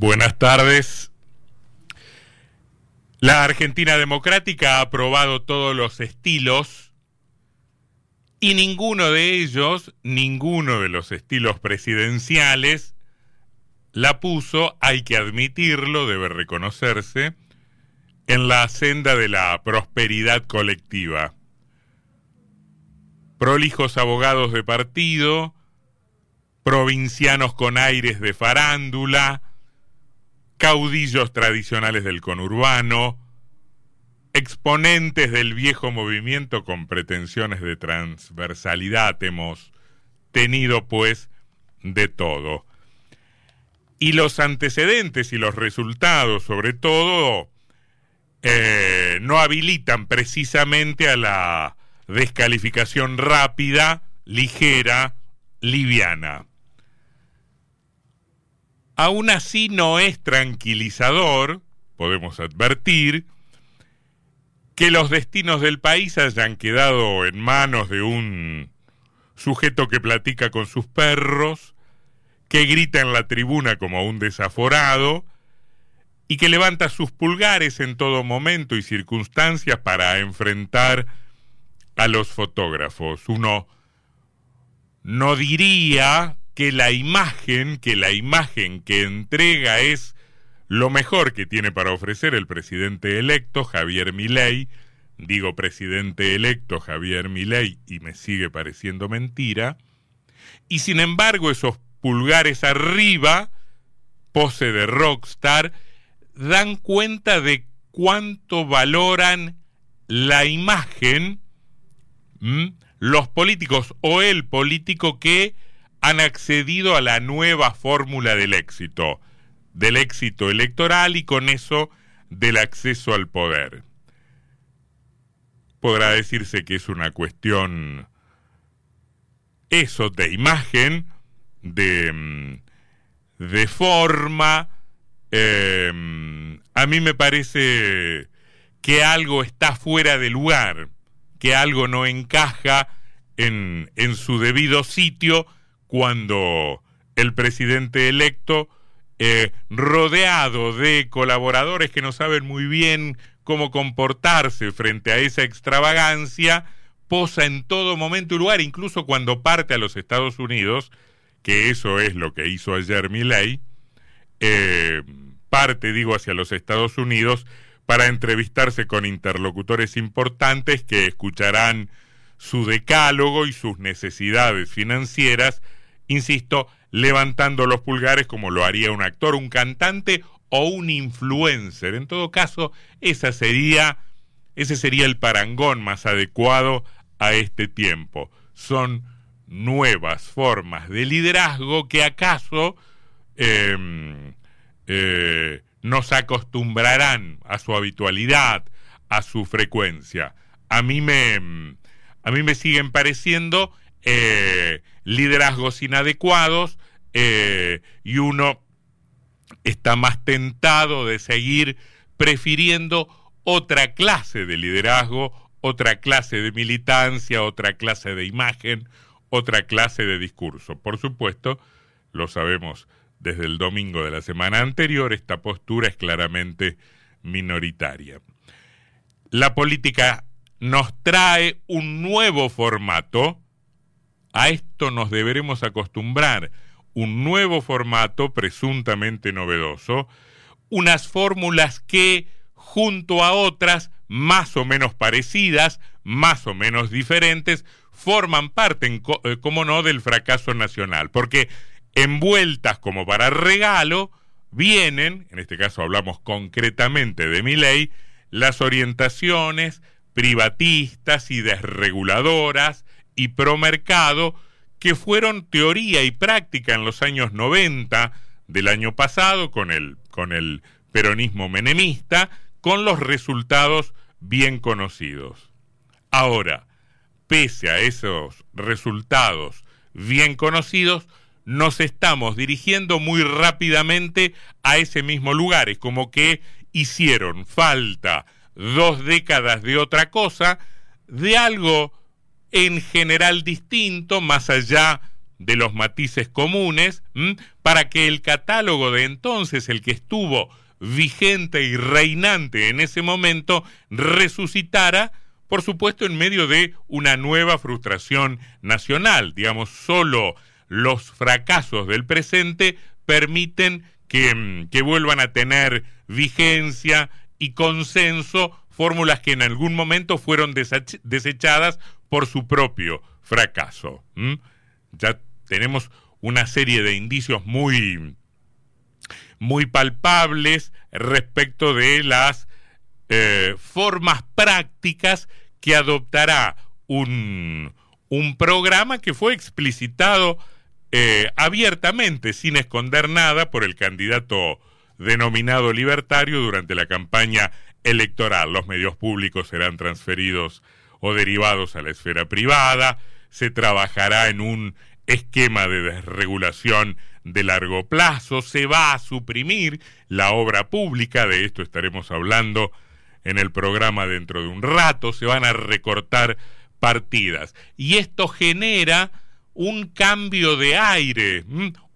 Buenas tardes. La Argentina Democrática ha aprobado todos los estilos y ninguno de ellos, ninguno de los estilos presidenciales, la puso, hay que admitirlo, debe reconocerse, en la senda de la prosperidad colectiva. Prolijos abogados de partido, provincianos con aires de farándula, caudillos tradicionales del conurbano, exponentes del viejo movimiento con pretensiones de transversalidad, hemos tenido pues de todo. Y los antecedentes y los resultados, sobre todo, eh, no habilitan precisamente a la descalificación rápida, ligera, liviana. Aún así no es tranquilizador, podemos advertir, que los destinos del país hayan quedado en manos de un sujeto que platica con sus perros, que grita en la tribuna como un desaforado, y que levanta sus pulgares en todo momento y circunstancias para enfrentar a los fotógrafos. Uno no diría que la imagen, que la imagen que entrega es lo mejor que tiene para ofrecer el presidente electo Javier Milei, digo presidente electo Javier Milei y me sigue pareciendo mentira, y sin embargo esos pulgares arriba, pose de rockstar, dan cuenta de cuánto valoran la imagen los políticos o el político que han accedido a la nueva fórmula del éxito, del éxito electoral y con eso del acceso al poder. Podrá decirse que es una cuestión eso de imagen, de, mm, de forma. Em, a mí me parece que algo está fuera de lugar, que algo no encaja en, en su debido sitio cuando el presidente electo, eh, rodeado de colaboradores que no saben muy bien cómo comportarse frente a esa extravagancia, posa en todo momento y lugar, incluso cuando parte a los Estados Unidos, que eso es lo que hizo ayer Milley, eh, parte, digo, hacia los Estados Unidos para entrevistarse con interlocutores importantes que escucharán su decálogo y sus necesidades financieras insisto, levantando los pulgares como lo haría un actor, un cantante o un influencer. En todo caso, esa sería, ese sería el parangón más adecuado a este tiempo. Son nuevas formas de liderazgo que acaso em, eh, nos acostumbrarán a su habitualidad, a su frecuencia. A mí me, a mí me siguen pareciendo eh, liderazgos inadecuados eh, y uno está más tentado de seguir prefiriendo otra clase de liderazgo, otra clase de militancia, otra clase de imagen, otra clase de discurso. Por supuesto, lo sabemos desde el domingo de la semana anterior, esta postura es claramente minoritaria. La política nos trae un nuevo formato a esto nos deberemos acostumbrar. Un nuevo formato presuntamente novedoso, unas fórmulas que, junto a otras más o menos parecidas, más o menos diferentes, forman parte, eh, como no, del fracaso nacional. Porque envueltas como para regalo, vienen, en este caso hablamos concretamente de mi ley, las orientaciones privatistas y desreguladoras y promercado que fueron teoría y práctica en los años 90 del año pasado con el, con el peronismo menemista, con los resultados bien conocidos. Ahora, pese a esos resultados bien conocidos, nos estamos dirigiendo muy rápidamente a ese mismo lugar. Es como que hicieron falta dos décadas de otra cosa, de algo en general distinto, más allá de los matices comunes para que el catálogo de entonces, el que estuvo vigente y reinante en ese momento, resucitara, por supuesto, en medio de una nueva frustración nacional. Digamos, solo los fracasos del presente permiten que, que vuelvan a tener vigencia y consenso fórmulas que en algún momento fueron desechadas por su propio fracaso. Ya tenemos una serie de indicios muy, muy palpables respecto de las eh, formas prácticas que adoptará un, un, programa que fue explicitado eh, abiertamente, sin esconder nada, por el candidato denominado libertario durante la campaña electoral. Los medios públicos serán transferidos o derivados a la esfera privada, se trabajará en un esquema de desregulación de largo plazo, se va a suprimir la obra pública, de esto estaremos hablando en el programa dentro de un rato, se van a recortar partidas. Y esto genera un cambio de aire,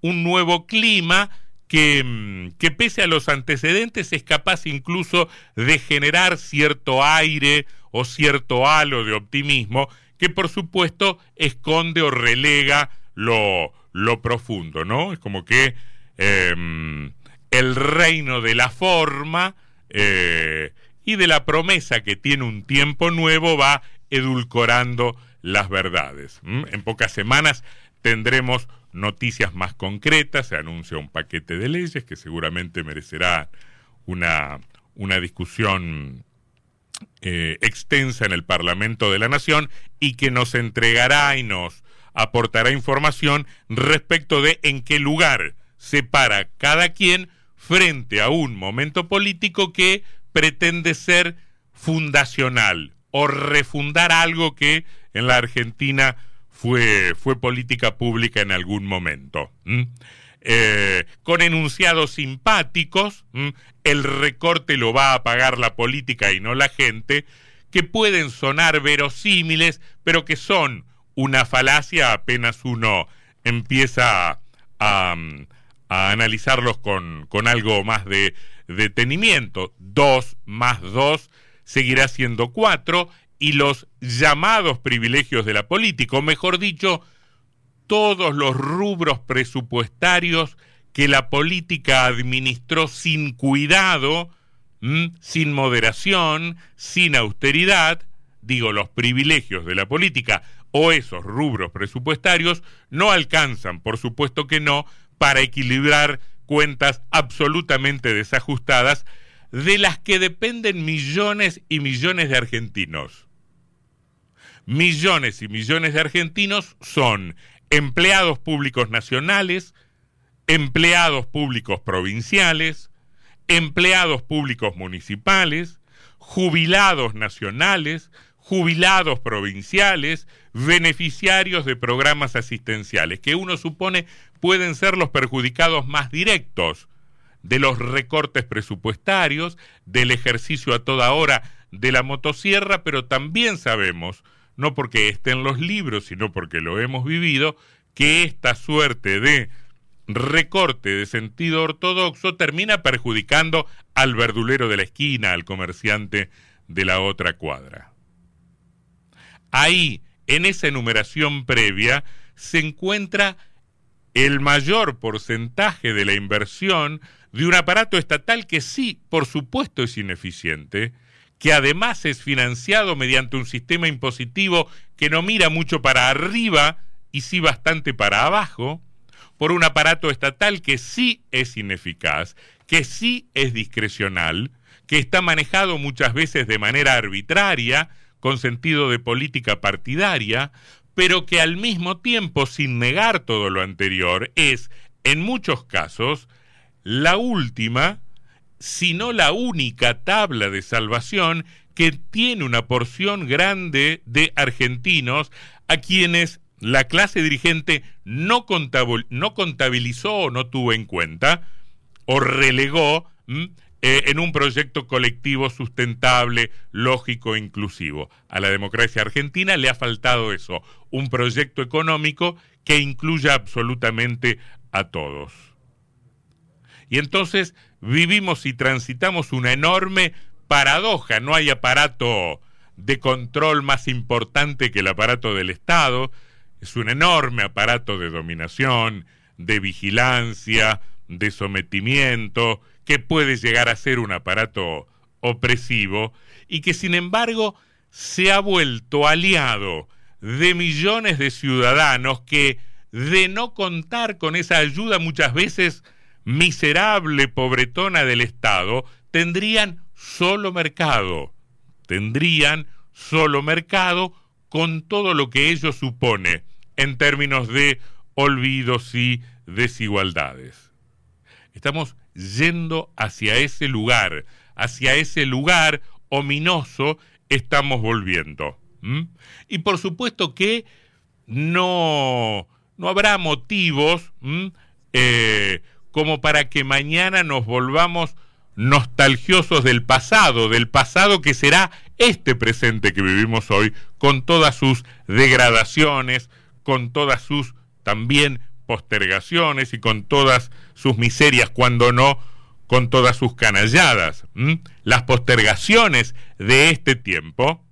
un nuevo clima que, que, pese a los antecedentes es capaz incluso de generar cierto aire o cierto halo de optimismo que por supuesto esconde o relega lo, lo profundo, ¿no? Es como que em, el reino de la forma eh, y de la promesa que tiene un tiempo nuevo va edulcorando las verdades. En pocas semanas tendremos noticias más concretas, se anuncia un paquete de leyes que seguramente merecerá una, una discusión eh, extensa en el Parlamento de la Nación y que nos entregará y nos aportará información respecto de en qué lugar se para cada quien frente a un momento político que pretende ser fundacional o refundar algo que en la Argentina fue, fue política pública en algún momento. Eh, con enunciados simpáticos, el recorte lo va a pagar la política y no la gente, que pueden sonar verosímiles, pero que son una falacia apenas uno empieza a, analizarlos con, con, algo más de detenimiento. Dos más dos seguirá siendo cuatro y los llamados privilegios de la política, o mejor dicho, todos los rubros presupuestarios que la política administró sin cuidado, sin moderación, sin austeridad, digo, los privilegios de la política o esos rubros presupuestarios no alcanzan, por supuesto que no, para equilibrar cuentas absolutamente desajustadas de las que dependen millones y millones de argentinos. Millones y millones de argentinos son empleados públicos nacionales, empleados públicos provinciales, empleados públicos municipales, jubilados nacionales, jubilados provinciales, beneficiarios de programas asistenciales, que uno supone pueden ser los perjudicados más directos de los recortes presupuestarios, del ejercicio a toda hora de la motosierra, pero también sabemos, no porque esté en los libros, sino porque lo hemos vivido, que esta suerte de recorte de sentido ortodoxo termina perjudicando al verdulero de la esquina, al comerciante de la otra cuadra. Ahí, en esa enumeración previa, se encuentra el mayor porcentaje de la inversión de un aparato estatal que sí, por supuesto, es ineficiente, que además es financiado mediante un sistema impositivo que no mira mucho para arriba y sí bastante para abajo, por un aparato estatal que sí es ineficaz, que sí es discrecional, que está manejado muchas veces de manera arbitraria, con sentido de política partidaria, pero que al mismo tiempo, sin negar todo lo anterior, es, en muchos casos, la última, si no la única tabla de salvación que tiene una porción grande de argentinos a quienes la clase dirigente no, contabilizó o no tuvo en cuenta o relegó eh, en un proyecto colectivo sustentable, lógico e inclusivo. A la democracia argentina le ha faltado eso, un proyecto económico que incluya absolutamente a todos. Y entonces vivimos y transitamos una enorme paradoja, no hay aparato de control más importante que el aparato del Estado, es un enorme aparato de dominación, de vigilancia, de sometimiento, que puede llegar a ser un aparato opresivo y que sin embargo se ha vuelto aliado de millones de ciudadanos que de no contar con esa ayuda muchas veces miserable, pobretona del Estado, tendrían solo mercado, tendrían solo mercado con todo lo que ello supone en términos de olvidos y desigualdades. Estamos yendo hacia ese lugar, hacia ese lugar ominoso estamos volviendo. Y por supuesto que no, no habrá motivos como para que mañana nos volvamos nostalgiosos del pasado, del pasado que será este presente que vivimos hoy, con todas sus degradaciones, con todas sus también postergaciones y con todas sus miserias, cuando no con todas sus canalladas. Las postergaciones de este tiempo,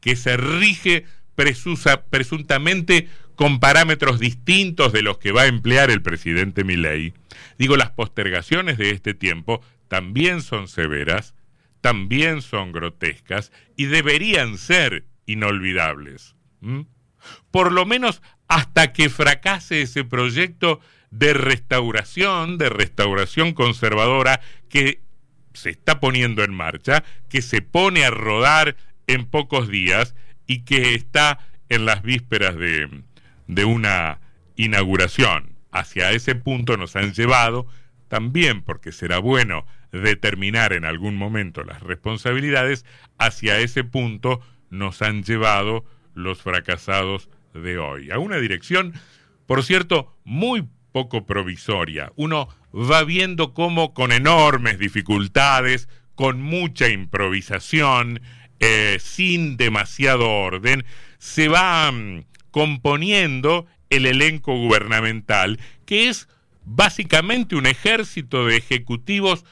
que se rige presuntamente con parámetros distintos de los que va a emplear el presidente Milei, digo, las postergaciones de este tiempo también son severas, también son grotescas y deberían ser inolvidables. Por lo menos hasta que fracase ese proyecto de restauración, de restauración conservadora que se está poniendo en marcha, que se pone a rodar en pocos días y que está en las vísperas de, de una inauguración. Hacia ese punto nos han llevado, también porque será bueno determinar en algún momento las responsabilidades, hacia ese punto nos han llevado los fracasados de hoy. A una dirección, por cierto, muy poco provisoria. Uno va viendo cómo con enormes dificultades, con mucha improvisación, eh, sin demasiado orden, se va componiendo el elenco gubernamental, que es básicamente un ejército de ejecutivos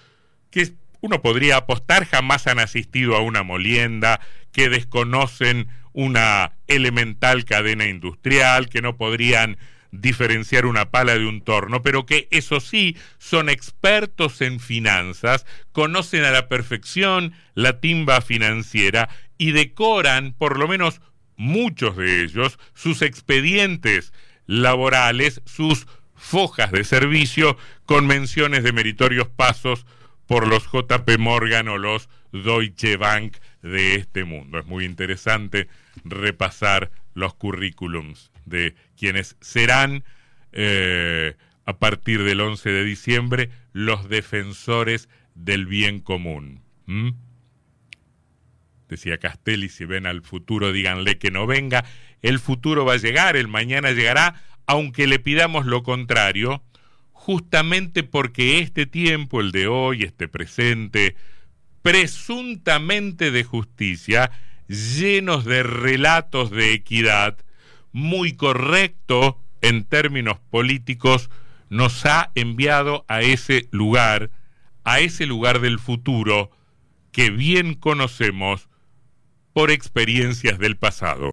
que uno podría apostar jamás han asistido a una molienda, que desconocen una elemental cadena industrial, que no podrían diferenciar una pala de un torno, pero que eso sí son expertos en finanzas, conocen a la perfección la timba financiera y decoran, por lo menos muchos de ellos, sus expedientes laborales, sus fojas de servicio con menciones de meritorios pasos por los JP Morgan o los Deutsche Bank de este mundo. Es muy interesante repasar los currículums de quienes serán eh, a partir del 11 de diciembre los defensores del bien común. Decía Castelli, si ven al futuro, díganle que no venga. El futuro va a llegar, el mañana llegará, aunque le pidamos lo contrario, justamente porque este tiempo, el de hoy, este presente, presuntamente de justicia, llenos de relatos de equidad, muy correcto en términos políticos, nos ha enviado a ese lugar, a ese lugar del futuro que bien conocemos por experiencias del pasado.